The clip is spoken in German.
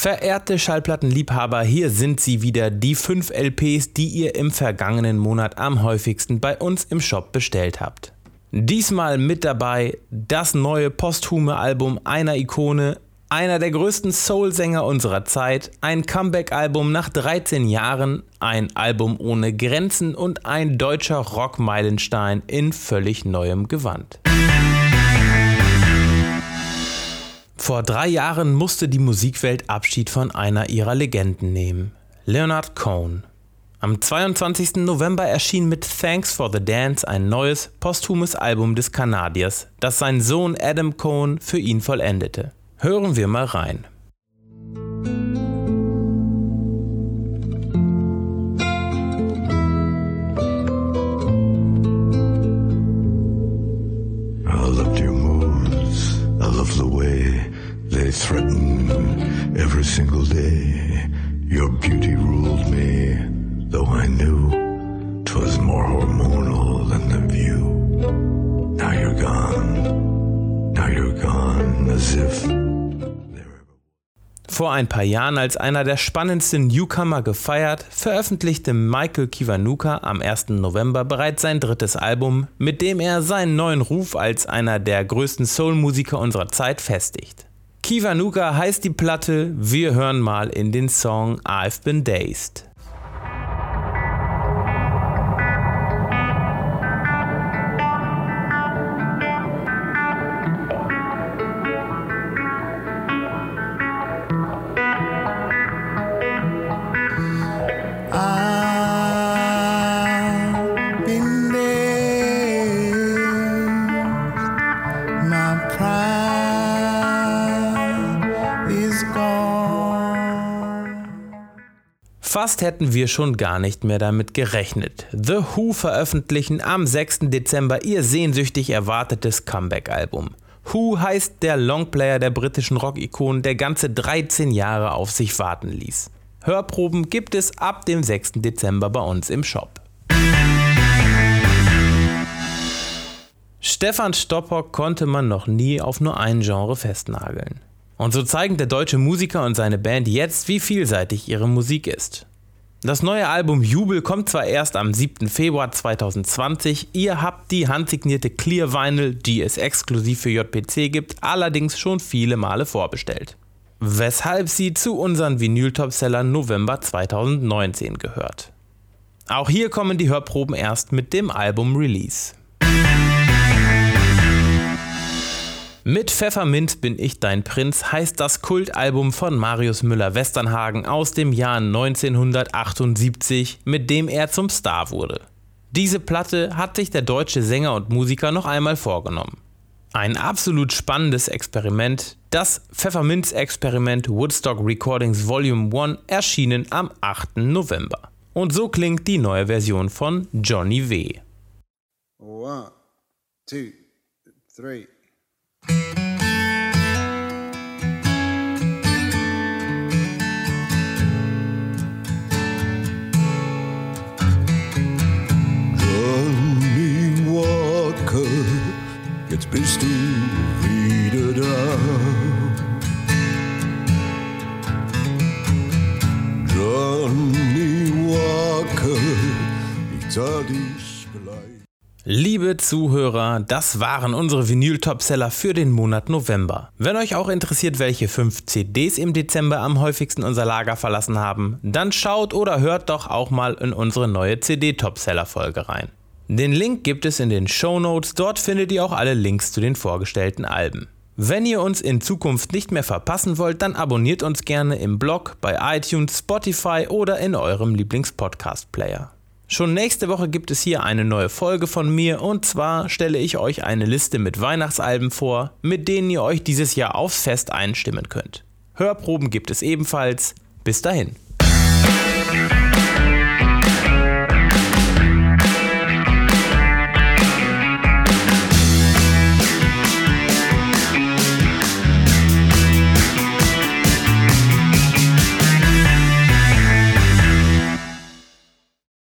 Verehrte Schallplattenliebhaber, hier sind sie wieder, die 5 LPs, die ihr im vergangenen Monat am häufigsten bei uns im Shop bestellt habt. Diesmal mit dabei das neue posthume Album einer Ikone, einer der größten Soul-Sänger unserer Zeit, ein Comeback-Album nach 13 Jahren, ein Album ohne Grenzen und ein deutscher Rockmeilenstein in völlig neuem Gewand. Vor drei Jahren musste die Musikwelt Abschied von einer ihrer Legenden nehmen, Leonard Cohen. Am 22. November erschien mit Thanks for the Dance ein neues, posthumes Album des Kanadiers, das sein Sohn Adam Cohen für ihn vollendete. Hören wir mal rein. Single day. Your beauty ruled me, though I knew 'twas more hormonal than the view. Now you're gone, now you're gone, as if. Vor ein paar Jahren als einer der spannendsten Newcomer gefeiert, veröffentlichte Michael Kiwanuka am 1. November bereits sein drittes Album, mit dem er seinen neuen Ruf als einer der größten Soul-Musiker unserer Zeit festigt. Kiwanuka heißt die Platte, wir hören mal in den Song I've Been Dazed. Fast hätten wir schon gar nicht mehr damit gerechnet. The Who veröffentlichen am 6. Dezember ihr sehnsüchtig erwartetes Comeback-Album. Who heißt der Longplayer der britischen Rock-Ikonen, der ganze 13 Jahre auf sich warten ließ. Hörproben gibt es ab dem 6. Dezember bei uns im Shop. Stefan Stoppock konnte man noch nie auf nur ein Genre festnageln. Und so zeigen der deutsche Musiker und seine Band jetzt, wie vielseitig ihre Musik ist. Das neue Album Jubel kommt zwar erst am 7. Februar 2020, ihr habt die handsignierte Clear Vinyl, die es exklusiv für JPC gibt, allerdings schon viele Male vorbestellt. Weshalb sie zu unseren Vinyl-Topsellern November 2019 gehört. Auch hier kommen die Hörproben erst mit dem Album Release. Mit Pfefferminz bin ich dein Prinz heißt das Kultalbum von Marius Müller-Westernhagen aus dem Jahr 1978, mit dem er zum Star wurde. Diese Platte hat sich der deutsche Sänger und Musiker noch einmal vorgenommen. Ein absolut spannendes Experiment, das Pfefferminz-Experiment Woodstock Recordings Volume 1 erschienen am 8. November. Und so klingt die neue Version von Johnny W. One, two, three. Liebe Zuhörer, das waren unsere Vinyl-Topseller für den Monat November. Wenn euch auch interessiert, welche 5 CDs im Dezember am häufigsten unser Lager verlassen haben, dann schaut oder hört doch auch mal in unsere neue CD-Topseller-Folge rein. Den Link gibt es in den Show Notes, dort findet ihr auch alle Links zu den vorgestellten Alben. Wenn ihr uns in Zukunft nicht mehr verpassen wollt, dann abonniert uns gerne im Blog, bei iTunes, Spotify oder in eurem Lieblings-Podcast-Player. Schon nächste Woche gibt es hier eine neue Folge von mir und zwar stelle ich euch eine Liste mit Weihnachtsalben vor, mit denen ihr euch dieses Jahr aufs Fest einstimmen könnt. Hörproben gibt es ebenfalls. Bis dahin.